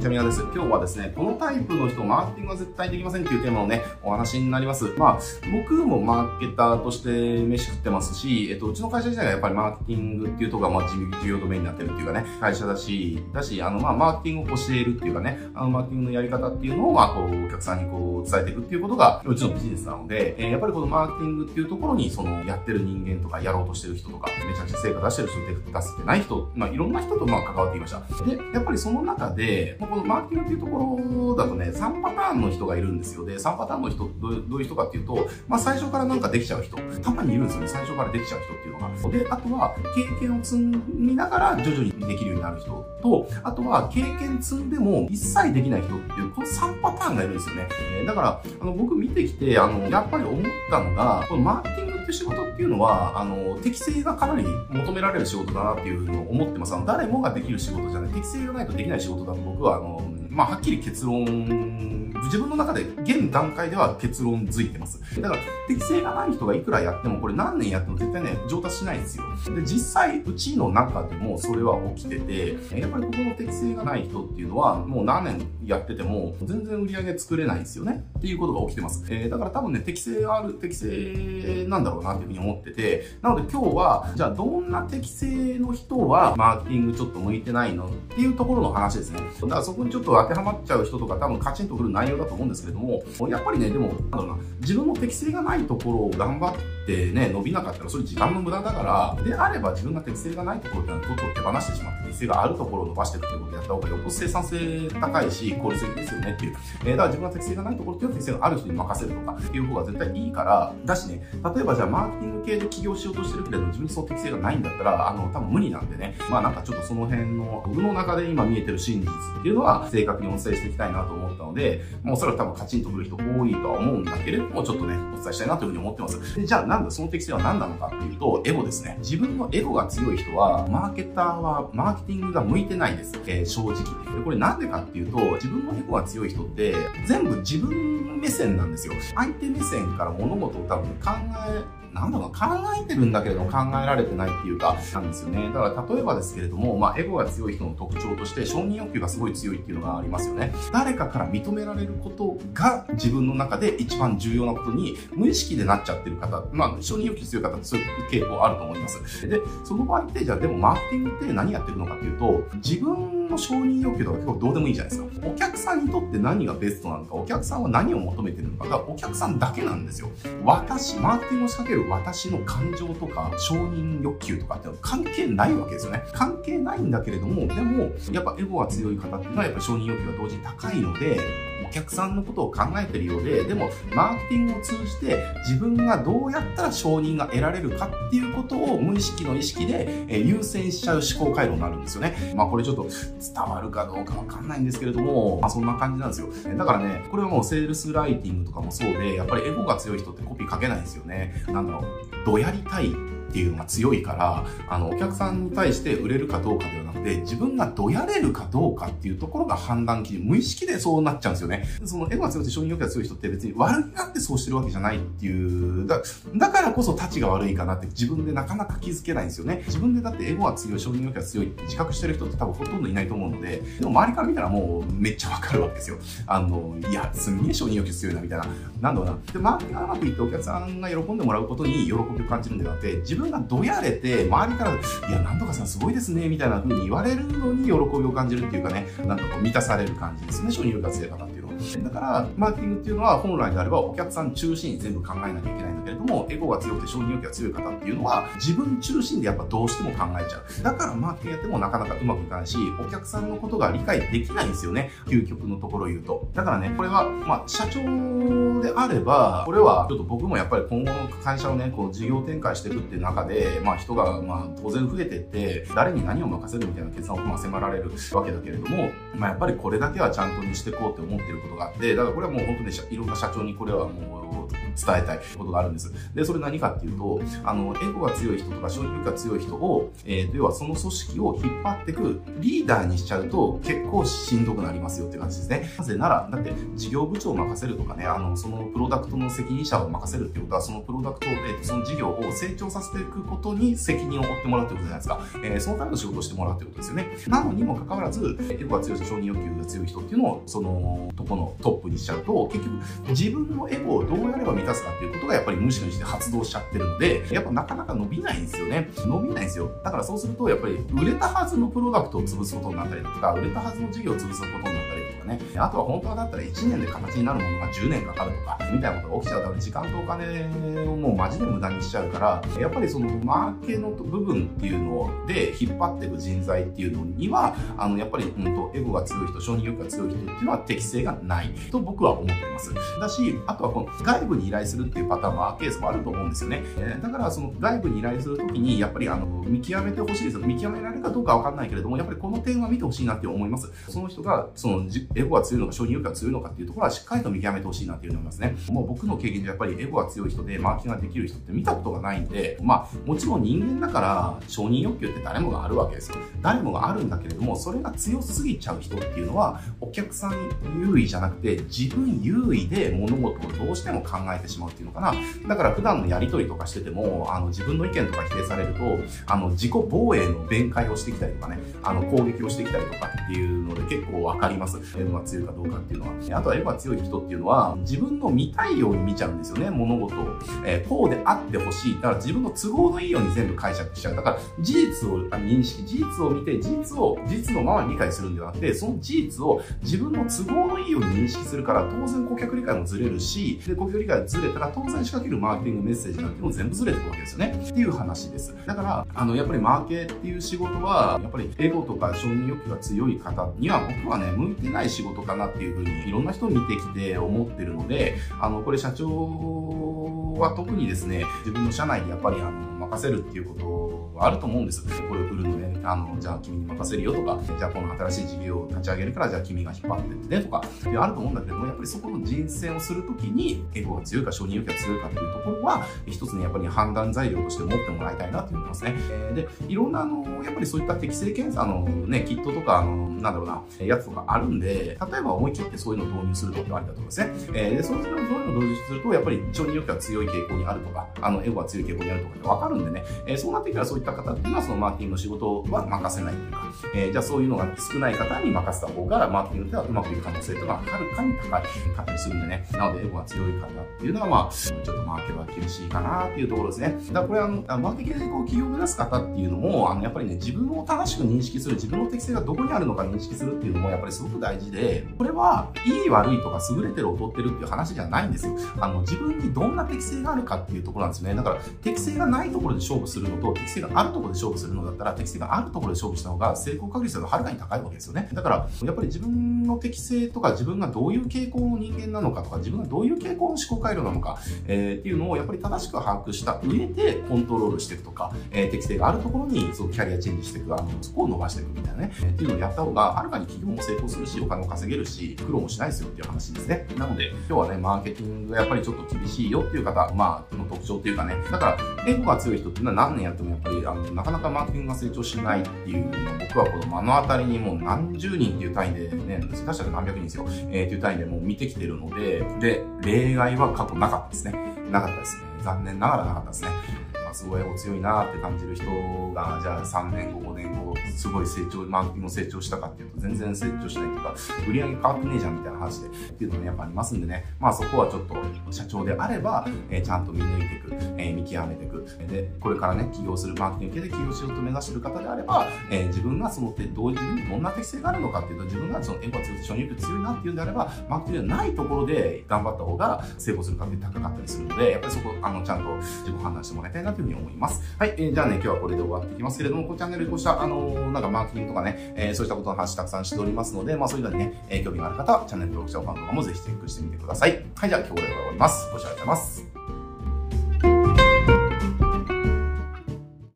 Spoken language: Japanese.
ちは、みやです。今日はですね、このタイプの人、マーケティングは絶対できませんっていうテーマのね、お話になります。まあ、僕もマーケターとして飯食ってますし、えっと、うちの会社自体がやっぱりマーケティングっていうところが、まあ、事業ドメインになってるっていうかね、会社だし、だし、あの、まあ、マーケティングを教えるっていうかね、あの、マーケティングのやり方っていうのを、まあ、こう、お客さんにこう、伝えていくっていうことが、うちのビジネスなので、えー、やっぱりこのマーケティングっていうところに、その、やってる人間とか、やろうとしてる人とか、めちゃくちゃ成果出してる人、出せてない人、まあ、いろんな人と、まあ、関わっていました。で、やっぱりその中で、このマーケティングっていうところだとね、3パターンの人がいるんですよ。で、3パターンの人、どういう人かっていうと、まあ最初からなんかできちゃう人。たまにいるんですよね。最初からできちゃう人っていうのが。で、あとは、経験を積みながら徐々にできるようになる人と、あとは、経験積んでも一切できない人っていう、この3パターンがいるんですよね。えー、だから、あの、僕見てきて、あの、やっぱり思ったのが、このマーケティングっていう仕事っていうのは、あの、適性がかなり求められる仕事だなっていうのを思ってます。あの、誰もができる仕事じゃない。適性がないとできない仕事だと僕は、の、まあ、はっきり結論自分の中で現段階では結論づいてます。だから、適性がない人がいくらやっても、これ何年やっても絶対ね、上達しないんですよ。で、実際、うちの中でもそれは起きてて、やっぱりここの適性がない人っていうのは、もう何年やってても、全然売り上げ作れないんですよね。っていうことが起きてます。えー、だから多分ね、適性がある適性なんだろうなっていうふうに思ってて、なので今日は、じゃあどんな適性の人は、マーケティングちょっと向いてないのっていうところの話ですね。だからそこにちょっと当てはまっちゃう人とか多分カチンとくる内容だと思うんですけれども、やっぱりね、でも、なんだろうな、自分の適性がないところを頑張ってでね、伸びなかったら、それ時間の無駄だから、であれば自分が適性がないところってのは、とっと手放してしまって、適性があるところを伸ばしていくっていうことをやった方がよっぽど生産性高いし、効率的ですよねっていう。えー、だから自分が適性がないところっていうのは適性がある人に任せるとかっていう方が絶対いいから、だしね、例えばじゃあマーケティング系で起業しようとしてるけれど、自分にその適性がないんだったら、あの、多分無理なんでね、まあなんかちょっとその辺の、僕の中で今見えてる真実っていうのは、正確にお伝えしていきたいなと思ったので、もうおそらく多分カチンとくる人多いとは思うんだけれども、ちょっとね、お伝えしたいなというふうに思ってます。で、じゃあなんだ、その適性は何なのかっていうと、エゴですね。自分のエゴが強い人は、マーケターはマーケティングが向いてないです。えー、正直。で、これなんでかっていうと、自分のエゴが強い人って、全部自分目線なんですよ。相手目線から物事を多分考なんだろう、考えてるんだけれども考えられてないっていうか、なんですよね。だから例えばですけれども、まあ、エゴが強い人の特徴として、承認欲求がすごい強いっていうのがありますよね。誰かから認められることが自分の中で一番重要なことに無意識でなっちゃってる方、まあ、承認欲求強い方ってそういう傾向あると思います。で、その場合って、じゃあでもマーケティングって何やってるのかっていうと、自分の承認欲求とか結構どうでもいいじゃないですか。お客さんにとって何がベストなのか、お客さんは何を求めてるのかがお客さんだけなんですよ。私、マーケティングを仕掛ける私の感情とか承認欲求とかって関係ないわけですよね。関係ないんだけれども、でも、やっぱエゴが強い方っていうのはやっぱ承認欲求が同時に高いので、お客さんのことを考えてるようで、でも、マーケティングを通じて自分がどうやったら承認が得られるかっていうことを無意識の意識で、え優先しちゃう思考回路になるんですよね。まあこれちょっと伝わるかどうかわかんないんですけれども、まあそんな感じなんですよ。だからね、これはもうセールスライティングとかもそうで、やっぱりエゴが強い人ってコピー書けないんですよね。なんだろう、どやりたいっていうのが強いから、あの、お客さんに対して売れるかどうかではなくて、自分がどやれるかどうかっていうところが判断基準、無意識でそうなっちゃうんですよね。そのエゴが強くて承認欲求が強い人って別に悪気があってそうしてるわけじゃないっていう、だだからこそ立ちが悪いかなって自分でなかなか気づけないんですよね。自分でだってエゴが強い、承認欲求が強いって自覚してる人って多分ほとんどいないと思うので、でも周りから見たらもうめっちゃわかるわけですよ。あの、いや、すんげえ承認欲求強いなみたいな。なんだろうな。で、マーケがうまくいってお客さんが喜んでもらうことに喜びを感じるんではなくて、自分分がどやれて、周りから、いや、なんとかさんすごいですね、みたいな風に言われるのに喜びを感じるっていうかね、なんかこう満たされる感じですね、承認力が強い方っていうのは。だから、マーケティングっていうのは本来であればお客さん中心に全部考えなきゃいけないんだけれども、エゴが強くて承認欲求が強い方っていうのは、自分中心でやっぱどうしても考えちゃう。だからマーケティングやってもなかなかうまくいかないし、お客さんのことが理解できないんですよね。究極のところ言うと。だからね、これは、まあ、社長であれば、これはちょっと僕もやっぱり今後の会社をね、こう事業展開していくっていう中で、まあ人がまあ当然増えてって、誰に何を任せるみたいな決断をま迫られるわけだけれども、まあやっぱりこれだけはちゃんとにしていこうって思ってることがあって、だからこれはもう本当にいろんな社長にこれはもう伝えたいことがあるんです。で、それ何かっていうと、あの、エゴが強い人とか承認欲が強い人を、えー、要はその組織を引っ張ってくリーダーにしちゃうと結構しんどくなりますよって感じですね。なぜなら、だって事業部長を任せるとかね、あの、そのプロダクトの責任者を任せるっていうことは、そのプロダクトを、えー、その事業を成長させていくことに責任を負ってもらうってことじゃないですか。えー、そのための仕事をしてもらうってことですよね。なのにもかかわらず、エゴが強い人、承認欲求が強い人っていうのを、その、とこのトップにしちゃうと、結局、自分のエゴをどうやれば満たすかっていうことがやっぱり無視にして発動しちゃってるので、やっぱなかなか伸びないんですよね。伸びないんですよ。だからそうすると、やっぱり売れたはずのプロダクトを潰すことになったりとか、売れたはずの事業を潰すことになったりとかね。あとは本当はだったら1年で形になるものが10年かかるとか、みたいなことが起きちゃうから、時間とお金をもうマジで無駄にしちゃうから、やっぱりそのマーケの部分っていうので引っ張っていく人材っていうのには、あの、やっぱり、うんと、エゴが強い人、承認欲が強い人っていうのは適性がないと僕は思ってます。だし、あとはこの外部に依頼するっていうパターンもケースもあると思うんですよね。えー、だからその外部に依頼するときに、やっぱりあの、見極めてほしいですよ。見極められるかどうかわかんないけれども、やっぱりこの点は見てほしいなって思います。その人が、その、エゴが強いのか、承認欲が強いのかっていうところはしっかりと見極めてほしいなっていうふうに思いますね。もう僕の経験でやっぱりエゴが強い人でマーケティングができる人って見たことがないんで、まあ、もちろん人間だから承認欲求って誰もがあるわけですよ。誰もがあるんだけれども、それが強すぎちゃう人っていうのは、お客さん優位じゃなくて、自分優位で物事をどうしても考えてしまうっていうのかな。だから普段のやりとりとかしてても、あの、自分の意見とか否定されると、あの、自己防衛の弁解をしてきたりとかね、あの、攻撃をしてきたりとかっていうので結構わかります。エゴが強いかどうかっていうのは。あとはエゴが強い人っていうのは、自分の見たいように見ちゃうんですよね、物事を。えー、こうであってほしい。だから自分の都合のいいように全部解釈しちゃう。だから、事実を認識、事実を見て、事実を、事実のままに理解するんではなくて、その事実を自分の都合のいいように認識するから、当然顧客理解もずれるし、で、顧客理解ずれたら、当然仕掛けるマーケティングメッセージなんても全部ずれてくるわけですよね。っていう話です。だから、あの、やっぱりマーケっていう仕事は、やっぱりエゴとか承認欲求が強い方には、僕はね、向いてない仕事かなっていうふうに、いろんな人を見てきて思ってるので、あの、これ社長は特にですね、自分の社内でやっぱりあの任せるっていうことはあると思うんです。これを売るので、あの、じゃあ君に任せるよとか、じゃあこの新しい事業を立ち上げるから、じゃあ君が引っ張ってってねとか、あると思うんだけども、やっぱりそこの人選をするときに、エゴが強いか承認欲求が強いかっていうところは、一つね、やっぱり判断材料として持ってもらいたいなと思いますね。で、いろんなあの、やっぱりそういった適正検査のね、キットとか、あの、なんだろうな、やつとかあるんで、例えば思い切ってそういうのを導入するとってありだと思いますね。えー、で、そういうのを導入すると、やっぱり承認欲求が強い傾向にあるとか、あの、エゴが強い傾向にあるとかってわかるんでね、えー、そうなってきたらそういった方っていうのは、そのマーケティングの仕事は任せないというか、えー、じゃあそういうのが少ない方に任せた方が、マーケティングではうまくいく可能性というのははるかに高いかったりするんでね。なので、エゴが強い方っていうのは、まあ、ちょっとマーケは厳しいかなっていうところですね。だからこれあの、マーケティングでこう、企業を目指す方っていうのも、あの、やっぱりね、自分を正しく認識する、自分の適性がどこにあるのか認識するっていうのも、やっぱりすごく大事で、これは、いい悪いとか優れてる劣ってるっていう話じゃないんですよ。あの、自分にどんな適性性があるかっていうところなんですね。だから、適性がないところで勝負するのと、適性があるところで勝負するのだったら、適性があるところで勝負した方が成功確率がはるかに高いわけですよね。だから、やっぱり自分の適性とか自分がどういう傾向の人間なのかとか、自分がどういう傾向の思考回路なのか、えー、っていうのをやっぱり正しく把握した上でコントロールしていくとか、えー、適性があるところにそのキャリアチェンジしていく、あの、そこを伸ばしていくみたいなね、えー、っていうのをやった方が、はるかに企業も成功するし、お金も稼げるし、苦労もしないですよっていう話ですね。なので、今日はね、マーケティングがやっぱりちょっと厳しいよっていう方、まあ、の特徴っていうかね、だから、エゴが強い人っていうのは何年やってもやっぱり、あの、なかなかマーケティングが成長しないっていうのを僕はこの目の当たりにもう何十人っていう単位でね、下手したら何百人ですよ、えー、っていう単位でもう見てきてるので、で、例外は過去なかったですね。なかったですね。残念ながらなかったですね。まあ、すごいお強いなって感じる人が、じゃあ3年後、5年後、すごい成長、マーケティングも成長したかっていうと、全然成長しないというか、売り上げ変わってねえじゃんみたいな話で、っていうのもやっぱありますんでね、まあそこはちょっと、社長であれば、えー、ちゃんと見抜いていく、えー、見極めていく。で、これからね、起業するマーケティング系で起業しようと目指してる方であれば、えー、自分がその、どういうどんな適性があるのかっていうと、自分がそのエゴが強くて承認欲強いなっていうんであれば、マーケティングではないところで頑張った方が成功する確率高かったりするので、やっぱりそこ、あの、ちゃんと自己判断してもらいたいなというふうに思います。はい、えー、じゃあね、今日はこれで終わっていきますけれども、このチャンネルでこうした、あの、なんかマーケティングとかね、えー、そういったことの話たくさんしておりますので、まあそういうのにね、えー、興味がある方は、チャンネル登録者ファンとかもぜひチェックしてみてください。はい、じゃあ今日これで終わります。ご視聴ありがとうございます。